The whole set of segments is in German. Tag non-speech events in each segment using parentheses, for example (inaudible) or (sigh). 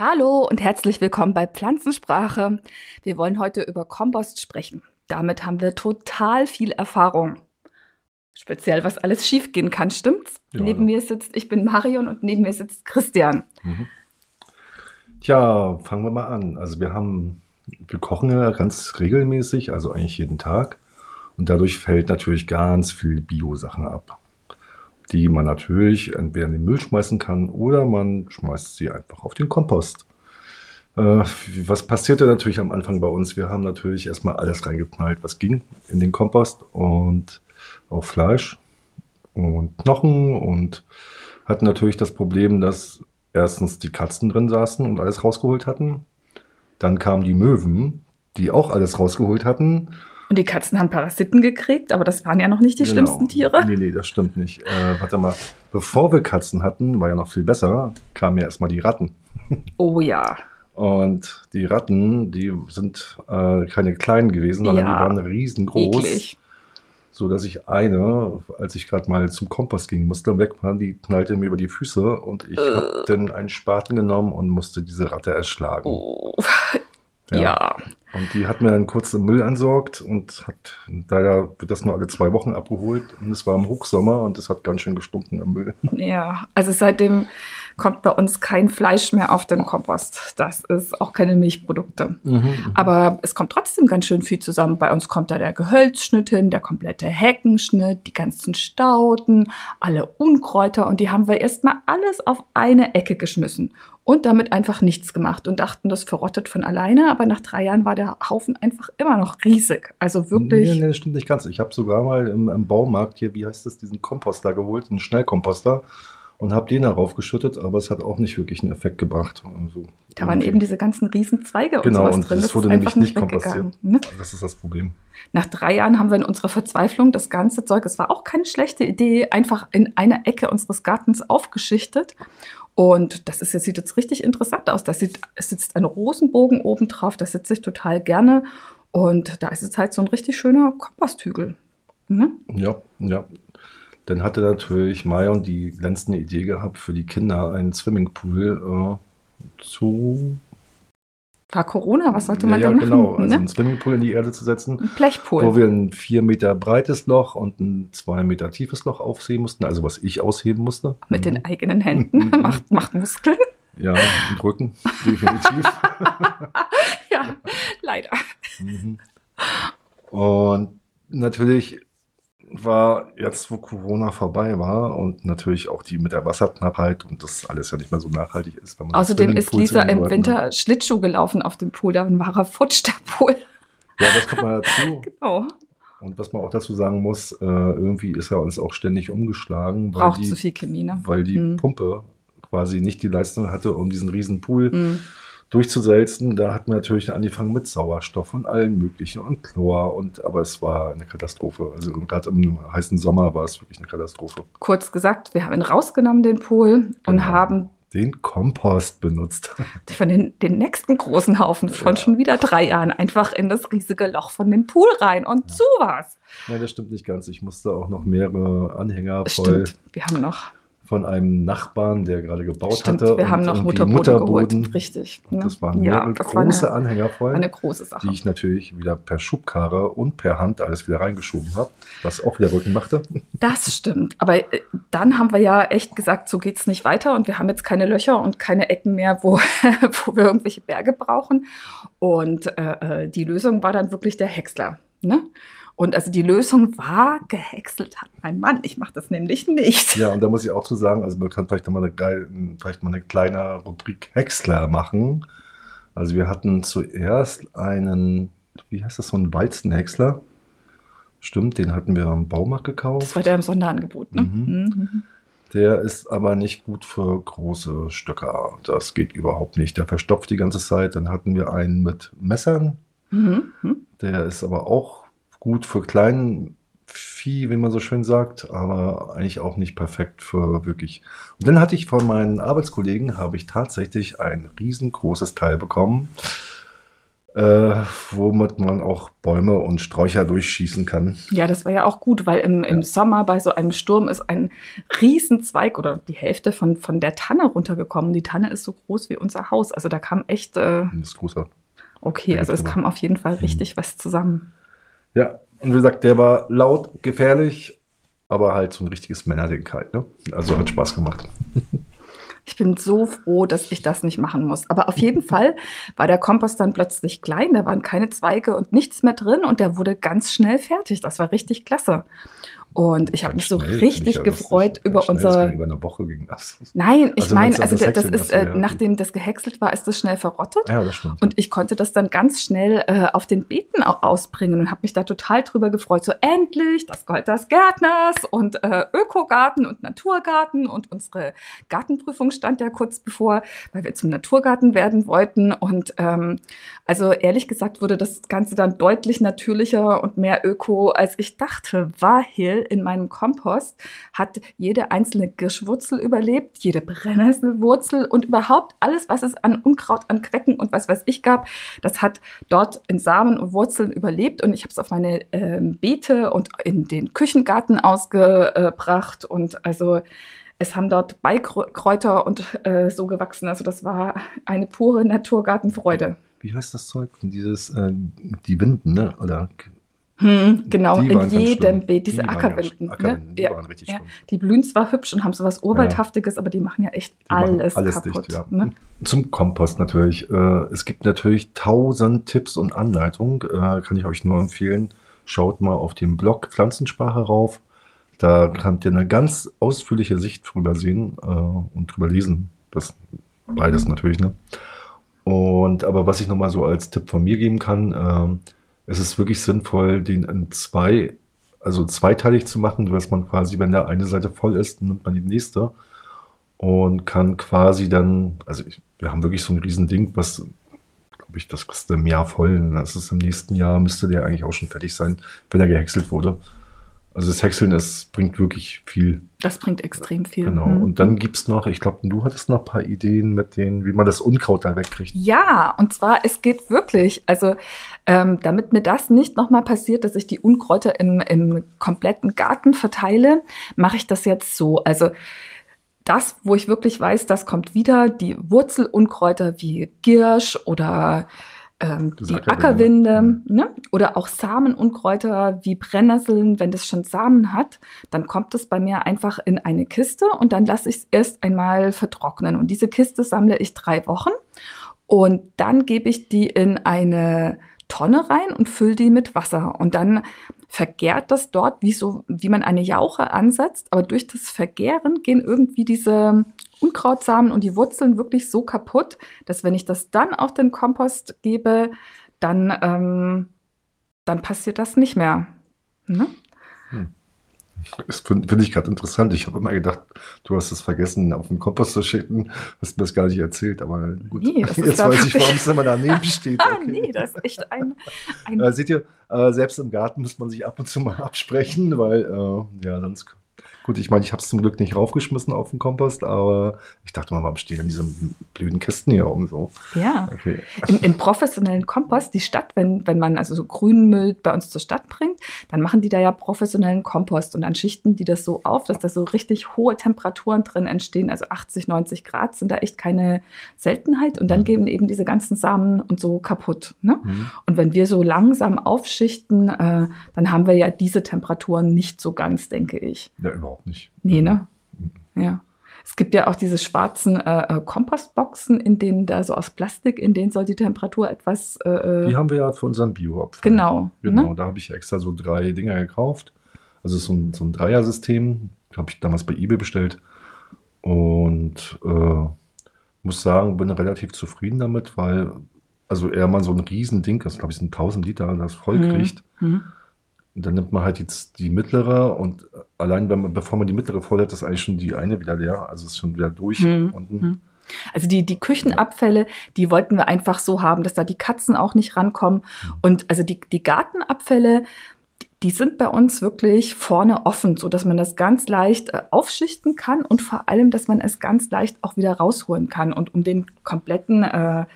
Hallo und herzlich willkommen bei Pflanzensprache. Wir wollen heute über Kompost sprechen. Damit haben wir total viel Erfahrung. Speziell, was alles schiefgehen kann, stimmt's? Ja, Neben ja. mir sitzt, ich bin Marion und neben mir sitzt Christian. Mhm. Tja, fangen wir mal an. Also wir haben, wir kochen ja ganz regelmäßig, also eigentlich jeden Tag. Und dadurch fällt natürlich ganz viel Bio-Sachen ab, die man natürlich entweder in den Müll schmeißen kann oder man schmeißt sie einfach auf den Kompost. Äh, was passierte natürlich am Anfang bei uns? Wir haben natürlich erstmal alles reingeknallt, was ging in den Kompost und auch Fleisch und Knochen und hatten natürlich das Problem, dass erstens die Katzen drin saßen und alles rausgeholt hatten. Dann kamen die Möwen, die auch alles rausgeholt hatten. Und die Katzen haben Parasiten gekriegt, aber das waren ja noch nicht die Genau. schlimmsten Tiere. Nee, nee, das stimmt nicht. Äh, warte mal, bevor wir Katzen hatten, war ja noch viel besser, kamen ja erstmal die Ratten. Oh ja. Und die Ratten, die sind äh, keine kleinen gewesen, sondern Ja. die waren riesengroß. Eklig. So dass ich eine, als ich gerade mal zum Kompost gehen musste, weg war, die knallte mir über die Füße und ich Äh. habe dann einen Spaten genommen und musste diese Ratte erschlagen. Oh. Ja. Ja. Und die hat mir dann kurz den Müll entsorgt und hat, leider wird das nur alle zwei Wochen abgeholt und es war im Hochsommer und es hat ganz schön gestunken am Müll. Ja, also seitdem kommt bei uns kein Fleisch mehr auf den Kompost. Das ist auch keine Milchprodukte. Aber es kommt trotzdem ganz schön viel zusammen. Bei uns kommt da der Gehölzschnitt hin, der komplette Heckenschnitt, die ganzen Stauden, alle Unkräuter und die haben wir erstmal alles auf eine Ecke geschmissen und damit einfach nichts gemacht und dachten, das verrottet von alleine. Aber nach drei Jahren war der Haufen einfach immer noch riesig. Also wirklich. Nee, nee, das stimmt nicht ganz. Ich habe sogar mal im, im Baumarkt hier, wie heißt das, diesen Komposter geholt, einen Schnellkomposter und habe den darauf geschüttet, aber es hat auch nicht wirklich einen Effekt gebracht. Also, Da waren eben diese ganzen riesen Zweige und Genau, und drin. das wurde nämlich nicht weggegangen, Ne? Das ist das Problem. Nach drei Jahren haben wir in unserer Verzweiflung das ganze Zeug, es war auch keine schlechte Idee, einfach in einer Ecke unseres Gartens aufgeschichtet. Und das ist sieht jetzt richtig interessant aus. Da sieht, es sitzt ein Rosenbogen oben drauf, das sitze ich total gerne. Und da ist es halt so ein richtig schöner Komposthügel. Ne? Ja, ja. Dann hatte natürlich Marion die glänzende Idee gehabt, für die Kinder einen Swimmingpool äh, zu. War Corona, was sollte ja, man ja, da machen? genau, also ne? einen Swimmingpool in die Erde zu setzen, Ein Blechpool. wo wir ein vier Meter breites Loch und ein zwei Meter tiefes Loch aufsehen mussten, also was ich ausheben musste. mit Mhm. den eigenen Händen. Mhm. macht, macht Muskeln. Ja, und Rücken, (laughs) definitiv. ja, leider. Mhm. Und natürlich war jetzt, wo Corona vorbei war und natürlich auch die mit der Wasserknappheit und das alles ja nicht mehr so nachhaltig ist. Wenn man Außerdem ist Lisa im Winter Schlittschuh gelaufen auf dem Pool. Da war er futsch, der Pool. hat. Ja, das kommt mal dazu. Oh, (laughs) Und was man auch dazu sagen muss, äh, irgendwie ist er uns auch ständig umgeschlagen, weil braucht die, zu viel Chemie, ne? weil die Hm. Pumpe quasi nicht die Leistung hatte, um diesen riesen Pool Hm. Durchzusalzen. Da hatten wir natürlich angefangen mit Sauerstoff und allen möglichen und Chlor und aber es war eine Katastrophe. Also gerade im heißen Sommer war es wirklich eine Katastrophe. Kurz gesagt, wir haben ihn rausgenommen, den Pool, und Genau. haben Den Kompost benutzt. (laughs) von den, den nächsten großen Haufen von Ja. schon wieder drei Jahren einfach in das riesige Loch von dem Pool rein. Und so war's. Nein, das stimmt nicht ganz. Ich musste auch noch mehrere Anhänger voll Stimmt, wir haben noch, von einem Nachbarn, der gerade gebaut stimmt, hatte. wir haben und noch irgendwie Mutterboden, geholt. Mutterboden. Richtig. Ne? das waren ja, mehrere das war große eine, Anhänger voll. eine große Sache. die ich natürlich wieder per Schubkarre und per Hand alles wieder reingeschoben habe, was auch wieder Rücken machte. Das stimmt. Aber äh, dann haben wir ja echt gesagt, so geht's nicht weiter und wir haben jetzt keine Löcher und keine Ecken mehr, wo, (laughs) wo wir irgendwelche Berge brauchen. Und äh, äh, die Lösung war dann wirklich der Häcksler. Ne? Und also die Lösung war, gehäckselt hat mein Mann. Ich mache das nämlich nicht. Ja, und da muss ich auch zu sagen, also man kann vielleicht noch mal eine, vielleicht mal eine kleine Rubrik Häcksler machen. Also wir hatten zuerst einen, wie heißt das, so einen Walzenhäcksler. Stimmt, den hatten wir am Baumarkt Das gekauft. war der im Sonderangebot. Ne? Mhm. Mhm. Der ist aber nicht gut für große Stöcker. Das geht überhaupt nicht. Der verstopft die ganze Zeit. Dann hatten wir einen mit Messern. Mhm. Mhm. Der ist aber auch gut für kleinen Vieh, wie man so schön sagt, aber eigentlich auch nicht perfekt für wirklich. Und dann hatte ich von meinen Arbeitskollegen, habe ich tatsächlich ein riesengroßes Teil bekommen. äh, womit man auch Bäume und Sträucher durchschießen kann. Ja, das war ja auch gut, weil im, im Sommer bei so einem Sturm ist ein Riesenzweig oder die Hälfte von, von der Tanne runtergekommen. Die Tanne ist so groß wie unser Haus. Also da kam echt. Äh, Das ist größer. okay, also es kam auf jeden Fall richtig was zusammen. Ja, und wie gesagt, der war laut, gefährlich, aber halt so ein richtiges Männerding halt. Ne? Also hat Spaß gemacht. (laughs) Ich bin so froh, dass ich das nicht machen muss. Aber auf jeden Fall war der Kompost dann plötzlich klein, da waren keine Zweige und nichts mehr drin und der wurde ganz schnell fertig. Das war richtig klasse. Und ich habe mich so richtig gefreut lustig. über das unser. ging Über eine Woche ging das. Nein, ich Also meine, also das das ist, äh, nachdem das gehäckselt war, ist das schnell verrottet. Ja, das stimmt. Und ich konnte das dann ganz schnell äh, auf den Beeten auch ausbringen und habe mich da total drüber gefreut. So endlich das Gold des Gärtners und äh, Ökogarten und Naturgarten und unsere Gartenprüfung stand ja kurz bevor, weil wir zum Naturgarten werden wollten. Und ähm, also ehrlich gesagt wurde das Ganze dann deutlich natürlicher und mehr Öko, als ich dachte, in meinem Kompost hat jede einzelne Girschwurzel überlebt, jede Brennnesselwurzel und überhaupt alles, was es an Unkraut, an Quecken und was weiß ich gab, das hat dort in Samen und Wurzeln überlebt und ich habe es auf meine ähm, Beete und in den Küchengarten ausgebracht und also es haben dort Beikräuter und äh, so gewachsen. Also das war eine pure Naturgartenfreude. Wie heißt das Zeug? Dieses, äh, die Winden, ne? Oder Hm, genau, Die in jedem. Beet, diese Die Ackerwinden. Ackerwinden, die ne? waren richtig ja. schlimm. Die blühen zwar hübsch und haben so was Urwaldhaftiges, aber die machen ja echt Die alles, alles kaputt. dicht, ja. ne? Zum Kompost natürlich. Äh, es gibt natürlich tausend Tipps und Anleitungen. Äh, kann ich euch nur empfehlen. Schaut mal auf den Blog Pflanzensprache rauf. Da könnt ihr eine ganz ausführliche Sicht drüber sehen äh, und drüber lesen. Das beides natürlich, ne? Und aber was ich nochmal so als Tipp von mir geben kann, ähm, es ist wirklich sinnvoll, den in zwei, also zweiteilig zu machen, dass man quasi, wenn der eine Seite voll ist, nimmt man die nächste und kann quasi dann, also ich, wir haben wirklich so ein Riesending, was, glaube ich, das ist im Jahr voll. Das ist im nächsten Jahr, müsste der eigentlich auch schon fertig sein, wenn er gehäckselt wurde. Also das Häckseln, das bringt wirklich viel. Das bringt extrem viel. Genau. Hm. Und dann gibt es noch, ich glaube, du hattest noch ein paar Ideen mit denen, wie man das Unkraut da wegkriegt. Ja, und zwar, es geht wirklich, also ähm, damit mir das nicht nochmal passiert, dass ich die Unkräuter im, im kompletten Garten verteile, mache ich das jetzt so. Also das, wo ich wirklich weiß, das kommt wieder, die Wurzelunkräuter wie Giersch oder ähm, die Ackerwinde. Ne? oder auch Samenunkräuter wie Brennnesseln, wenn das schon Samen hat, dann kommt es bei mir einfach in eine Kiste und dann lasse ich es erst einmal vertrocknen. Und diese Kiste sammle ich drei Wochen und dann gebe ich die in eine Tonne rein und fülle die mit Wasser. Und dann vergärt das dort, wie, so, wie man eine Jauche ansetzt. Aber durch das Vergären gehen irgendwie diese Unkrautsamen und die Wurzeln wirklich so kaputt, dass wenn ich das dann auf den Kompost gebe, dann, ähm, dann passiert das nicht mehr. Ne? Das finde find ich gerade interessant. Ich habe immer gedacht, du hast es vergessen, auf den Kompost zu schicken. Hast mir das gar nicht erzählt, aber gut. Nee, (laughs) Jetzt weiß ich, warum es immer daneben steht. (laughs) Ah, Okay. nee, das ist echt ein, ein Äh, seht ihr, äh, selbst im Garten muss man sich ab und zu mal absprechen, weil, äh, ja, sonst. Gut, ich meine, ich habe es zum Glück nicht raufgeschmissen auf den Kompost, aber ich dachte mal, warum stehen diese blöden Kisten hier rum so? ja. Okay. Im, Im professionellen Kompost, die Stadt, wenn, wenn man also so Grünmüll bei uns zur Stadt bringt, dann machen die da ja professionellen Kompost und dann schichten die das so auf, dass da so richtig hohe Temperaturen drin entstehen. Also 80, 90 Grad sind da echt keine Seltenheit und dann gehen eben diese ganzen Samen und so kaputt. Ne? Mhm. Und wenn wir so langsam aufschichten, äh, dann haben wir ja diese Temperaturen nicht so ganz, denke ich. Ja, überhaupt nicht. Nee, ne? Ja. Es gibt ja auch diese schwarzen äh, äh, Kompostboxen, in denen da so aus Plastik, in denen soll die Temperatur etwas. Äh, Die äh, haben wir ja für unseren Bio-Abfall. genau. Genau, Ne? da habe ich extra so drei Dinger gekauft. Also so ein, so ein Dreier-System, habe ich damals bei eBay bestellt. Und äh, muss sagen, bin relativ zufrieden damit, weil also er mal so ein Riesending, das glaube ich sind 1000 Liter, das voll Mhm. kriegt. Mhm. Und dann nimmt man halt jetzt die mittlere und allein wenn man, bevor man die mittlere voll hat, ist eigentlich schon die eine wieder leer. Also ist schon wieder durch Mhm. unten. Mhm. Also die, die Küchenabfälle, die wollten wir einfach so haben, dass da die Katzen auch nicht rankommen. Und also die, die Gartenabfälle, die- die sind bei uns wirklich vorne offen, so dass man das ganz leicht äh, aufschichten kann und vor allem, dass man es ganz leicht auch wieder rausholen kann. Und um den kompletten äh,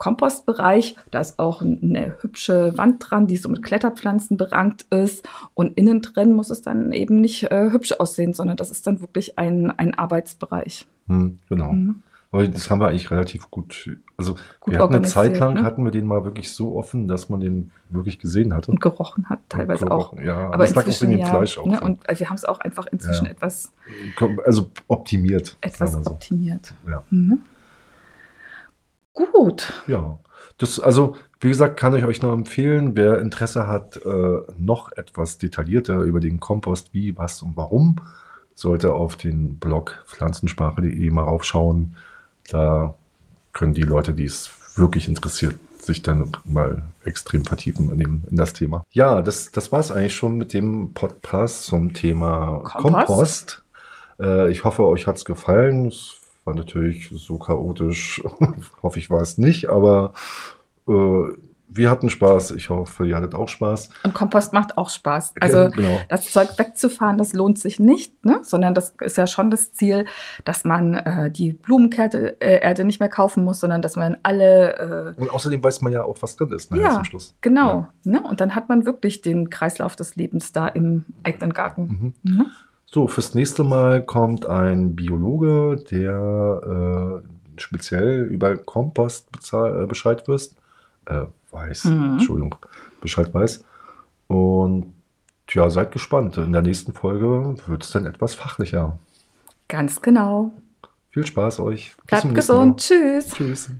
Kompostbereich. Da ist auch eine hübsche Wand dran, die so mit Kletterpflanzen berankt ist. Und innen drin muss es dann eben nicht äh, hübsch aussehen, sondern das ist dann wirklich ein, ein Arbeitsbereich. Hm, genau. Mhm. Aber das haben wir eigentlich relativ gut. Also gut wir hatten eine Zeit lang ne? hatten wir den mal wirklich so offen, dass man den wirklich gesehen hatte. Und gerochen hat teilweise gerochen, auch. Ja, aber das lag auch in dem ja, Fleisch auch. Ne? Und also wir haben es auch einfach inzwischen ja. etwas. Also optimiert. Etwas so. optimiert. Ja. Mhm. Gut. Ja. Das, also, wie gesagt, kann ich euch nur empfehlen, wer Interesse hat, äh, noch etwas detaillierter über den Kompost, wie, was und warum, sollte auf den Blog pflanzensprache.de mal raufschauen. Da können die Leute, die es wirklich interessiert, sich dann mal extrem vertiefen in, dem, in das Thema. Ja, das, das war es eigentlich schon mit dem Podcast zum Thema Kompost. Kompost. Äh, ich hoffe, euch hat es gefallen. Es war natürlich so chaotisch, (laughs) hoffe ich war es nicht, aber äh, wir hatten Spaß. Ich hoffe, ihr hattet auch Spaß. Und Kompost macht auch Spaß. Also genau. das Zeug wegzufahren, das lohnt sich nicht, ne? sondern das ist ja schon das Ziel, dass man äh, die Blumenerde äh, nicht mehr kaufen muss, sondern dass man alle... Äh, Und außerdem weiß man ja auch, was drin ist, ne, ja, zum Schluss. Genau. Ja. Ne? Und dann hat man wirklich den Kreislauf des Lebens da im eigenen Garten. Mhm. Mhm. So, fürs nächste Mal kommt ein Biologe, der äh, speziell über Kompost äh, Bescheid wirst, äh, weiß, mhm. Entschuldigung, Bescheid weiß. Und ja, seid gespannt. In der nächsten Folge wird es dann etwas fachlicher. Ganz genau. Viel Spaß euch. Bleibt gesund. Tschüss. Tschüss.